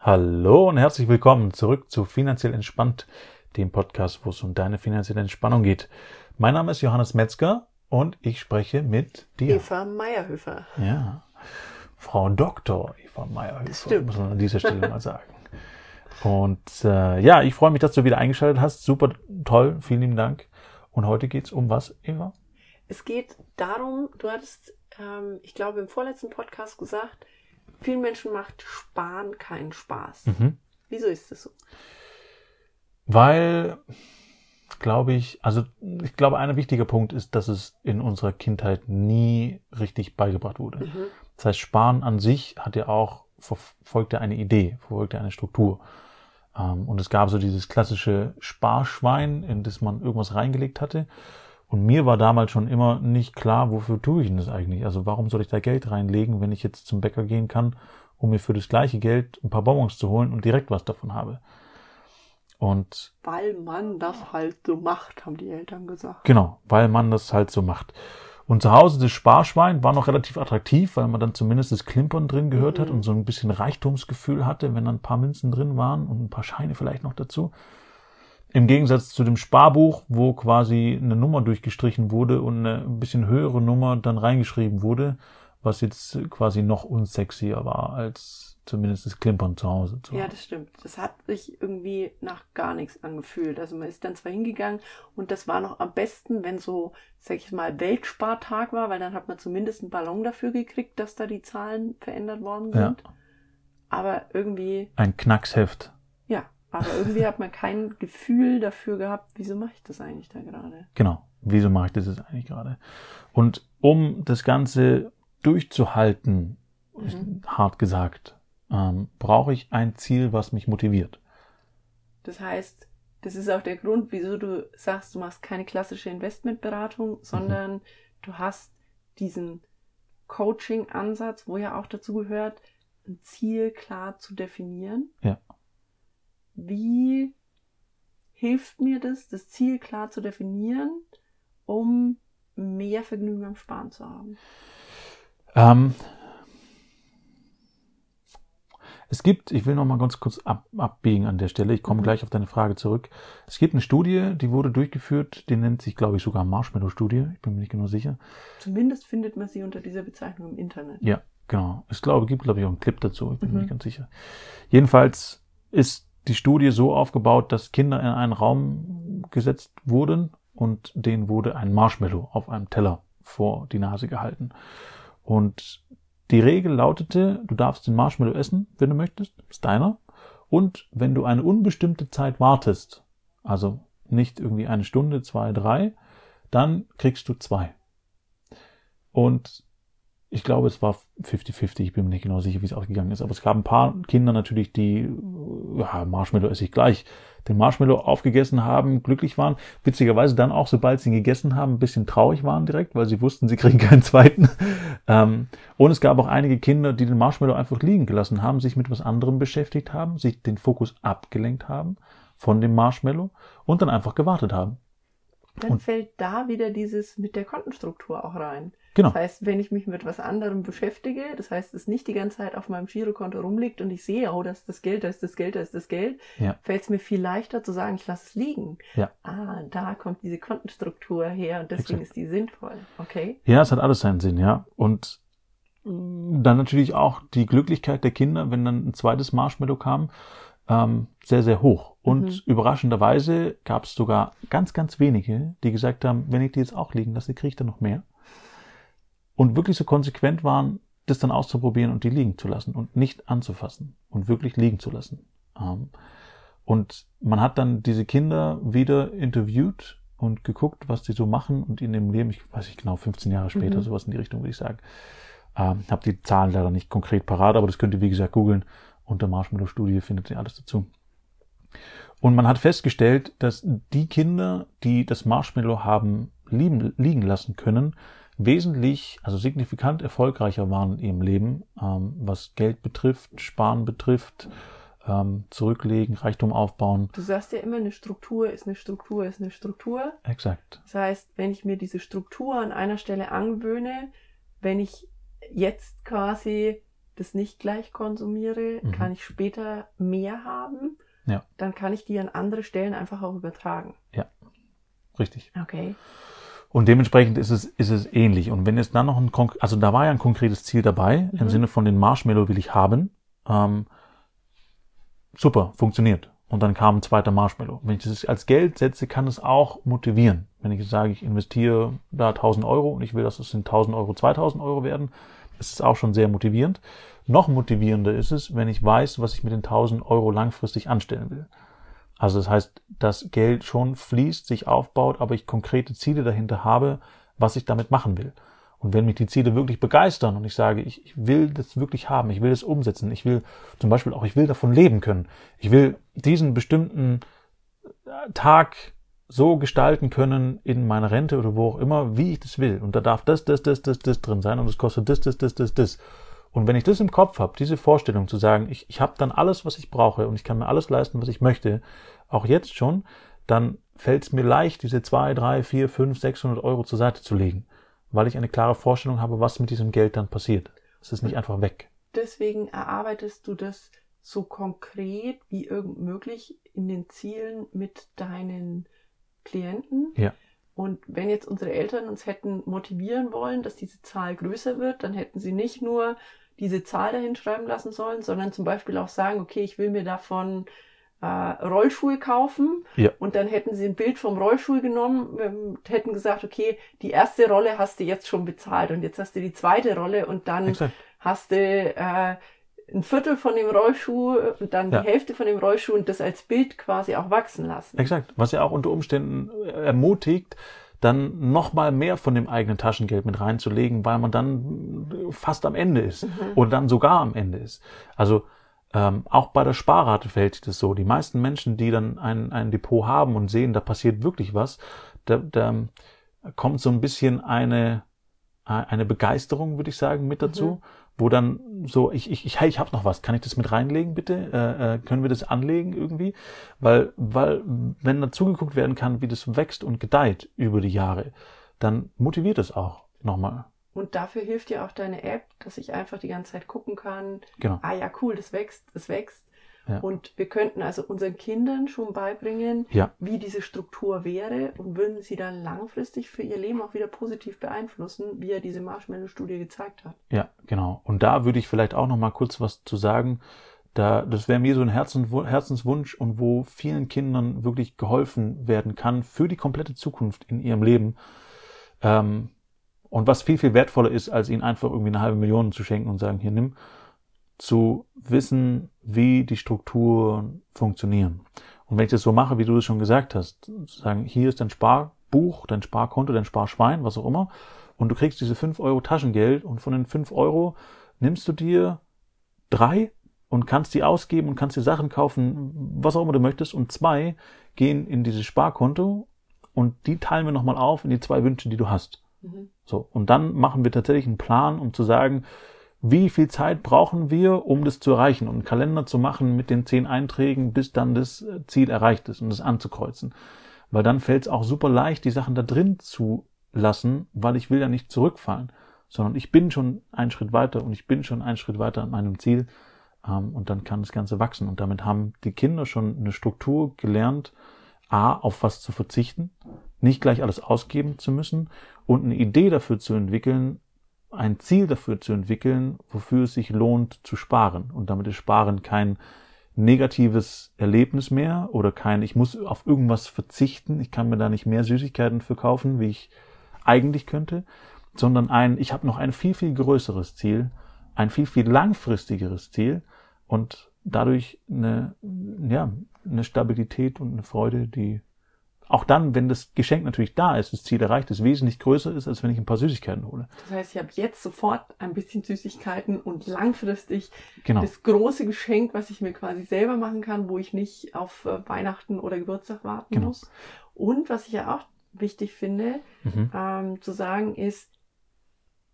Hallo und herzlich willkommen zurück zu Finanziell Entspannt, dem Podcast, wo es um deine finanzielle Entspannung geht. Mein Name ist Johannes Metzger und ich spreche mit dir. Eva Meierhöfer. Ja, Frau Dr. Eva Meierhöfer, muss man an dieser Stelle mal sagen. Und äh, ja, ich freue mich, dass du wieder eingeschaltet hast. Super toll, vielen lieben Dank. Und heute geht's um was, Eva? Es geht darum, du hattest, ähm, ich glaube, im vorletzten Podcast gesagt, vielen Menschen macht Sparen keinen Spaß. Mhm. Wieso ist das so? Weil, glaube ich, also ich glaube, ein wichtiger Punkt ist, dass es in unserer Kindheit nie richtig beigebracht wurde. Mhm. Das heißt, Sparen an sich hat ja auch, verfolgt ja eine Idee, verfolgt ja eine Struktur. Ähm, Und es gab so dieses klassische Sparschwein, in das man irgendwas reingelegt hatte. Und mir war damals schon immer nicht klar, wofür tue ich denn das eigentlich? Also warum soll ich da Geld reinlegen, wenn ich jetzt zum Bäcker gehen kann, um mir für das gleiche Geld ein paar Bonbons zu holen und direkt was davon habe? Und Weil man das halt so macht, haben die Eltern gesagt. Genau, weil man das halt so macht. Und zu Hause das Sparschwein war noch relativ attraktiv, weil man dann zumindest das Klimpern drin gehört hat Mhm. und so ein bisschen Reichtumsgefühl hatte, wenn dann ein paar Münzen drin waren und ein paar Scheine vielleicht noch dazu. Im Gegensatz zu dem Sparbuch, wo quasi eine Nummer durchgestrichen wurde und eine ein bisschen höhere Nummer dann reingeschrieben wurde, was jetzt quasi noch unsexier war als zumindest das Klimpern zu Hause. Zu Ja, das stimmt. Das hat sich irgendwie nach gar nichts angefühlt. Also man ist dann zwar hingegangen und das war noch am besten, wenn so, sag ich mal, Weltspartag war, weil dann hat man zumindest einen Ballon dafür gekriegt, dass da die Zahlen verändert worden Ja. sind. Aber irgendwie Ein Knacksheft. Aber irgendwie hat man kein Gefühl dafür gehabt, wieso mache ich das eigentlich da gerade? Genau. Wieso mache ich das jetzt eigentlich gerade? Und um das Ganze durchzuhalten, Mhm. hart gesagt, ähm, brauche ich ein Ziel, was mich motiviert. Das heißt, das ist auch der Grund, wieso du sagst, du machst keine klassische Investmentberatung, sondern du hast diesen Coaching-Ansatz, wo ja auch dazu gehört, ein Ziel klar zu definieren. Ja. Wie hilft mir das, das Ziel klar zu definieren, um mehr Vergnügen am Sparen zu haben? Ähm, es gibt, ich will noch mal ganz kurz ab, abbiegen an der Stelle, ich komme Mhm. gleich auf deine Frage zurück. Es gibt eine Studie, die wurde durchgeführt, die nennt sich, glaube ich, sogar Marshmallow-Studie, ich bin mir nicht genau sicher. Zumindest findet man sie unter dieser Bezeichnung im Internet. Ja, genau. Es glaube, gibt, glaube ich, auch einen Clip dazu. Ich bin mir Mhm. nicht ganz sicher. Jedenfalls ist die Studie so aufgebaut, dass Kinder in einen Raum gesetzt wurden und denen wurde ein Marshmallow auf einem Teller vor die Nase gehalten. Und die Regel lautete, du darfst den Marshmallow essen, wenn du möchtest, ist deiner. Und wenn du eine unbestimmte Zeit wartest, also nicht irgendwie eine Stunde, zwei, drei, dann kriegst du zwei. Und ich glaube, es war 50-50, ich bin mir nicht genau sicher, wie es ausgegangen ist. Aber es gab ein paar Kinder natürlich, die, ja, Marshmallow esse ich gleich, den Marshmallow aufgegessen haben, glücklich waren. Witzigerweise dann auch, sobald sie ihn gegessen haben, ein bisschen traurig waren direkt, weil sie wussten, sie kriegen keinen zweiten. Ähm, und es gab auch einige Kinder, die den Marshmallow einfach liegen gelassen haben, sich mit was anderem beschäftigt haben, sich den Fokus abgelenkt haben von dem Marshmallow und dann einfach gewartet haben. Dann Und- fällt da wieder dieses mit der Kontenstruktur auch rein. Genau. Das heißt, wenn ich mich mit was anderem beschäftige, das heißt, es nicht die ganze Zeit auf meinem Girokonto rumliegt und ich sehe, oh, das ist das Geld, das ist das Geld, das ist das Geld, Ja. fällt es mir viel leichter zu sagen, ich lasse es liegen. Ja. Ah, da kommt diese Kontenstruktur her und deswegen Exakt. ist die sinnvoll. Okay. Ja, es hat alles seinen Sinn, ja. Und dann natürlich auch die Glücklichkeit der Kinder, wenn dann ein zweites Marshmallow kam, ähm, sehr, sehr hoch. Und Mhm. überraschenderweise gab es sogar ganz, ganz wenige, die gesagt haben, wenn ich die jetzt auch liegen lasse, kriege ich dann noch mehr. Und wirklich so konsequent waren, das dann auszuprobieren und die liegen zu lassen und nicht anzufassen und wirklich liegen zu lassen. Ähm, und man hat dann diese Kinder wieder interviewt und geguckt, was die so machen und in dem Leben, ich weiß nicht genau, 15 Jahre später, Mhm. sowas in die Richtung, würde ich sagen. Ähm, hab die Zahlen leider nicht konkret parat, aber das könnt ihr, wie gesagt, googeln. Unter Marshmallow-Studie findet ihr alles dazu. Und man hat festgestellt, dass die Kinder, die das Marshmallow haben liegen, liegen lassen können, wesentlich, also signifikant erfolgreicher waren in ihrem Leben, ähm, was Geld betrifft, Sparen betrifft, ähm, zurücklegen, Reichtum aufbauen. Du sagst ja immer, eine Struktur ist eine Struktur, ist eine Struktur. Exakt. Das heißt, wenn ich mir diese Struktur an einer Stelle angewöhne, wenn ich jetzt quasi das nicht gleich konsumiere, Mhm. kann ich später mehr haben. Ja. Dann kann ich die an andere Stellen einfach auch übertragen. Richtig. Okay. Und dementsprechend ist es, ist es ähnlich. Und wenn jetzt dann noch ein, konk- also da war ja ein konkretes Ziel dabei, im Mhm. Sinne von den Marshmallow will ich haben, ähm, super, funktioniert. Und dann kam ein zweiter Marshmallow. Wenn ich das als Geld setze, kann es auch motivieren. Wenn ich sage, ich investiere da 1000 Euro und ich will, dass es in 1000 Euro 2000 Euro werden, ist es auch schon sehr motivierend. Noch motivierender ist es, wenn ich weiß, was ich mit den 1000 Euro langfristig anstellen will. Also das heißt, das Geld schon fließt, sich aufbaut, aber ich konkrete Ziele dahinter habe, was ich damit machen will. Und wenn mich die Ziele wirklich begeistern und ich sage, ich, ich will das wirklich haben, ich will das umsetzen, ich will zum Beispiel auch, ich will davon leben können, ich will diesen bestimmten äh, Tag so gestalten können in meiner Rente oder wo auch immer, wie ich das will. Und da darf das, das, das, das, das drin sein und es kostet das, das, das, das, das. Und wenn ich das im Kopf habe, diese Vorstellung zu sagen, ich, ich habe dann alles, was ich brauche und ich kann mir alles leisten, was ich möchte, auch jetzt schon, dann fällt es mir leicht, diese zwei, drei, vier, fünf, 600 Euro zur Seite zu legen, weil ich eine klare Vorstellung habe, was mit diesem Geld dann passiert. Es ist nicht einfach weg. Deswegen erarbeitest du das so konkret wie irgend möglich in den Zielen mit deinen Klienten. Ja. Und wenn jetzt unsere Eltern uns hätten motivieren wollen, dass diese Zahl größer wird, dann hätten sie nicht nur diese Zahl dahin schreiben lassen sollen, sondern zum Beispiel auch sagen, okay, ich will mir davon äh, Rollschuhe kaufen. Ja. Und dann hätten sie ein Bild vom Rollstuhl genommen, ähm, hätten gesagt, okay, die erste Rolle hast du jetzt schon bezahlt und jetzt hast du die zweite Rolle und dann Exakt. hast du äh, ein Viertel von dem Rollschuh und dann Ja. die Hälfte von dem Rollschuh und das als Bild quasi auch wachsen lassen. Exakt. Was ja auch unter Umständen äh, ermutigt, dann nochmal mehr von dem eigenen Taschengeld mit reinzulegen, weil man dann fast am Ende ist oder dann sogar am Ende ist. Also ähm, auch bei der Sparrate verhält sich das so. Die meisten Menschen, die dann ein, ein Depot haben und sehen, da passiert wirklich was, da, da kommt so ein bisschen eine, eine Begeisterung, würde ich sagen, mit dazu, wo dann so, ich, ich, ich, hey, ich habe noch was, kann ich das mit reinlegen, bitte? Äh, äh, können wir das anlegen irgendwie? Weil, weil, wenn da zugeguckt werden kann, wie das wächst und gedeiht über die Jahre, dann motiviert es auch nochmal. Und dafür hilft dir auch deine App, dass ich einfach die ganze Zeit gucken kann, Genau. ah ja, cool, das wächst, das wächst. Ja. Und wir könnten also unseren Kindern schon beibringen, Ja. wie diese Struktur wäre und würden sie dann langfristig für ihr Leben auch wieder positiv beeinflussen, wie ja diese Marshmallow-Studie gezeigt hat. Ja, genau. Und da würde ich vielleicht auch noch mal kurz was zu sagen. Da, das wäre mir so ein Herzenswunsch und wo vielen Kindern wirklich geholfen werden kann für die komplette Zukunft in ihrem Leben. Ähm, und was viel, viel wertvoller ist, als ihnen einfach irgendwie eine halbe Million zu schenken und sagen, hier nimm, zu wissen, wie die Strukturen funktionieren. Und wenn ich das so mache, wie du es schon gesagt hast, zu sagen, hier ist dein Sparbuch, dein Sparkonto, dein Sparschwein, was auch immer, und du kriegst diese 5 Euro Taschengeld und von den 5 Euro nimmst du dir drei und kannst die ausgeben und kannst dir Sachen kaufen, was auch immer du möchtest, und zwei gehen in dieses Sparkonto und die teilen wir nochmal auf in die zwei Wünsche, die du hast. Mhm. So, und dann machen wir tatsächlich einen Plan, um zu sagen, wie viel Zeit brauchen wir, um das zu erreichen und einen Kalender zu machen mit den zehn Einträgen, bis dann das äh, Ziel erreicht ist und das anzukreuzen. Weil dann fällt es auch super leicht, die Sachen da drin zu lassen, weil ich will ja nicht zurückfallen, sondern ich bin schon einen Schritt weiter und ich bin schon einen Schritt weiter an meinem Ziel ähm, und dann kann das Ganze wachsen. Und damit haben die Kinder schon eine Struktur gelernt, A, auf was zu verzichten, nicht gleich alles ausgeben zu müssen und eine Idee dafür zu entwickeln, ein Ziel dafür zu entwickeln, wofür es sich lohnt zu sparen. Und damit ist Sparen kein negatives Erlebnis mehr oder kein, ich muss auf irgendwas verzichten, ich kann mir da nicht mehr Süßigkeiten für kaufen, wie ich eigentlich könnte, sondern ein, ich habe noch ein viel, viel größeres Ziel, ein viel, viel langfristigeres Ziel und dadurch eine, ja, eine Stabilität und eine Freude, die auch dann, wenn das Geschenk natürlich da ist, das Ziel erreicht ist, wesentlich größer ist, als wenn ich ein paar Süßigkeiten hole. Das heißt, ich habe jetzt sofort ein bisschen Süßigkeiten und langfristig Genau. das große Geschenk, was ich mir quasi selber machen kann, wo ich nicht auf äh, Weihnachten oder Geburtstag warten Genau. muss. Und was ich ja auch wichtig finde, Mhm. ähm, zu sagen ist,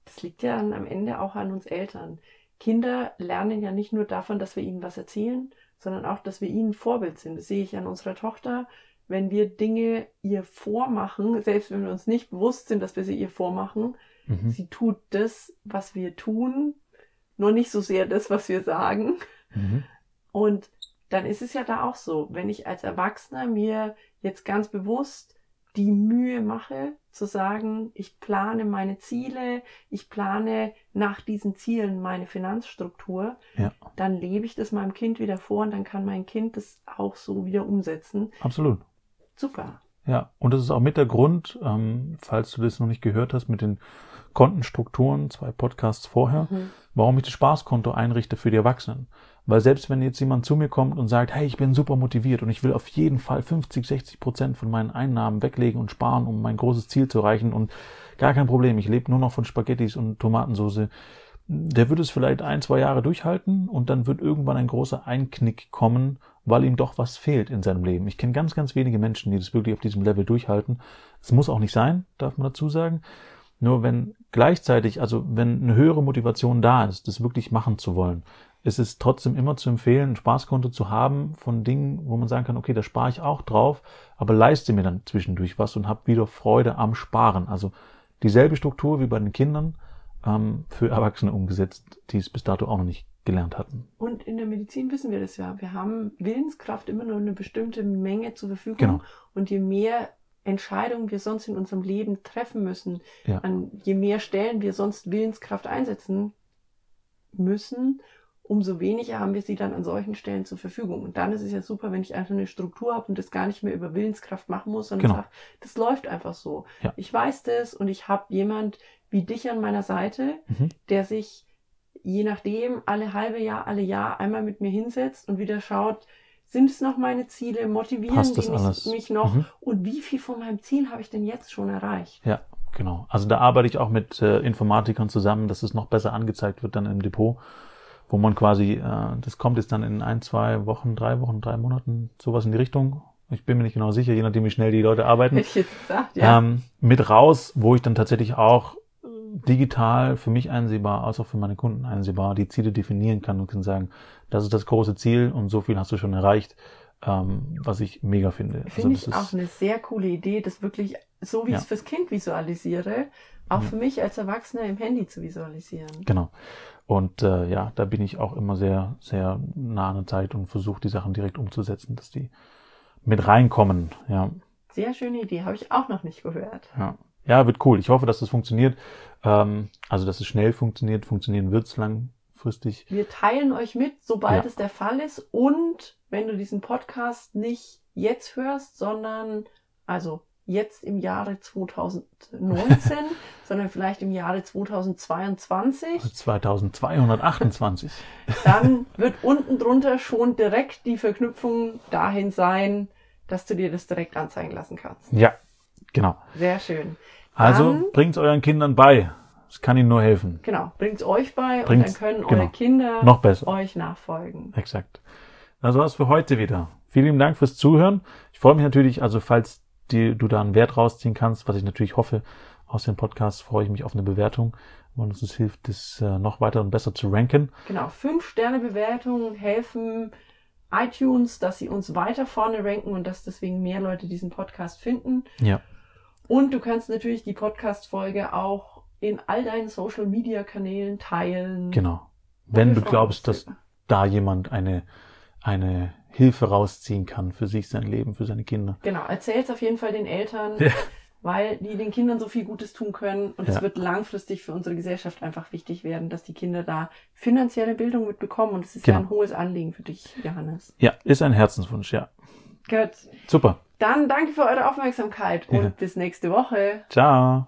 das liegt ja dann am Ende auch an uns Eltern. Kinder lernen ja nicht nur davon, dass wir ihnen was erzählen, sondern auch, dass wir ihnen Vorbild sind. Das sehe ich an unserer Tochter. Wenn wir Dinge ihr vormachen, selbst wenn wir uns nicht bewusst sind, dass wir sie ihr vormachen, Mhm. sie tut das, was wir tun, nur nicht so sehr das, was wir sagen. Mhm. Und dann ist es ja da auch so, wenn ich als Erwachsener mir jetzt ganz bewusst die Mühe mache, zu sagen, ich plane meine Ziele, ich plane nach diesen Zielen meine Finanzstruktur, Ja. dann lebe ich das meinem Kind wieder vor und dann kann mein Kind das auch so wieder umsetzen. Absolut. Super. Ja, und das ist auch mit der Grund, ähm, falls du das noch nicht gehört hast, mit den Kontenstrukturen, zwei Podcasts vorher, Mhm. warum ich das Spaßkonto einrichte für die Erwachsenen. Weil selbst wenn jetzt jemand zu mir kommt und sagt, hey, ich bin super motiviert und ich will auf jeden Fall 50, 60 Prozent von meinen Einnahmen weglegen und sparen, um mein großes Ziel zu erreichen und gar kein Problem, ich lebe nur noch von Spaghettis und Tomatensauce, der wird es vielleicht ein, zwei Jahre durchhalten und dann wird irgendwann ein großer Einknick kommen, weil ihm doch was fehlt in seinem Leben. Ich kenne ganz, ganz wenige Menschen, die das wirklich auf diesem Level durchhalten. Es muss auch nicht sein, darf man dazu sagen. Nur wenn gleichzeitig, also wenn eine höhere Motivation da ist, das wirklich machen zu wollen, ist es trotzdem immer zu empfehlen, ein Spaßkonto zu haben von Dingen, wo man sagen kann, okay, da spare ich auch drauf, aber leiste mir dann zwischendurch was und habe wieder Freude am Sparen. Also dieselbe Struktur wie bei den Kindern ähm, für Erwachsene umgesetzt, die es bis dato auch noch nicht gelernt hatten. Und in der Medizin wissen wir das ja. Wir haben Willenskraft immer nur eine bestimmte Menge zur Verfügung. Genau. Und je mehr Entscheidungen wir sonst in unserem Leben treffen müssen, Ja. an je mehr Stellen wir sonst Willenskraft einsetzen müssen, umso weniger haben wir sie dann an solchen Stellen zur Verfügung. Und dann ist es ja super, wenn ich einfach eine Struktur habe und das gar nicht mehr über Willenskraft machen muss, sondern Genau. sage, das läuft einfach so. Ja. Ich weiß das und ich habe jemand wie dich an meiner Seite, Mhm. der sich je nachdem alle halbe Jahr, alle Jahr einmal mit mir hinsetzt und wieder schaut, sind es noch meine Ziele, motivieren Passt die mich, mich noch Mhm. und wie viel von meinem Ziel habe ich denn jetzt schon erreicht? Ja, genau. Also da arbeite ich auch mit äh, Informatikern zusammen, dass es noch besser angezeigt wird dann im Depot, wo man quasi, äh, das kommt jetzt dann in ein, zwei Wochen, drei Wochen, drei Monaten, sowas in die Richtung. Ich bin mir nicht genau sicher, je nachdem, wie schnell die Leute arbeiten. Hätte ich jetzt gesagt, ja. ähm, mit raus, wo ich dann tatsächlich auch digital für mich einsehbar, als auch für meine Kunden einsehbar, die Ziele definieren kann und kann sagen, das ist das große Ziel und so viel hast du schon erreicht, ähm, was ich mega finde. Also Finde das ich auch eine sehr coole Idee, das wirklich, so wie ich Ja. es fürs Kind visualisiere, auch Ja. für mich als Erwachsener im Handy zu visualisieren. Genau. Und äh, ja, da bin ich auch immer sehr, sehr nah an der Zeit und versuche die Sachen direkt umzusetzen, dass die mit reinkommen. Ja, Sehr schöne Idee, habe ich auch noch nicht gehört. ja. Ja, wird cool. Ich hoffe, dass das funktioniert. Ähm, also, dass es schnell funktioniert. Funktionieren wird's langfristig. Wir teilen euch mit, sobald Ja. es der Fall ist. Und wenn du diesen Podcast nicht jetzt hörst, sondern also jetzt im Jahre 2019, sondern vielleicht im Jahre 2022, 2228. dann wird unten drunter schon direkt die Verknüpfung dahin sein, dass du dir das direkt anzeigen lassen kannst. Ja, genau. Sehr schön. Also Dann- bringt's euren Kindern bei. Es kann ihnen nur helfen. Genau, bringt's euch bei Bringt's- und dann können genau. eure Kinder Noch besser. euch nachfolgen. Exakt. Das war's für heute wieder. Vielen lieben Dank fürs Zuhören. Ich freue mich natürlich, also falls die, du da einen Wert rausziehen kannst, was ich natürlich hoffe aus dem Podcast, freue ich mich auf eine Bewertung, uns das hilft, das äh, noch weiter und besser zu ranken. Genau, fünf Sterne Bewertungen helfen iTunes, dass sie uns weiter vorne ranken und dass deswegen mehr Leute diesen Podcast finden. Ja, Und du kannst natürlich die Podcast-Folge auch in all deinen Social Media Kanälen teilen. genau. Wenn du glaubst, dass da jemand eine, eine Hilfe rausziehen kann für sich, sein Leben, für seine Kinder. Genau, erzähl's auf jeden Fall den Eltern, Ja. weil die den Kindern so viel Gutes tun können. Und es Ja. wird langfristig für unsere Gesellschaft einfach wichtig werden, dass die Kinder da finanzielle Bildung mitbekommen. Und es ist ja Genau. ein hohes Anliegen für dich, Johannes. Ja, ist ein Herzenswunsch, ja. Gut. Super. Dann danke für eure Aufmerksamkeit und Ja. bis nächste Woche. Ciao.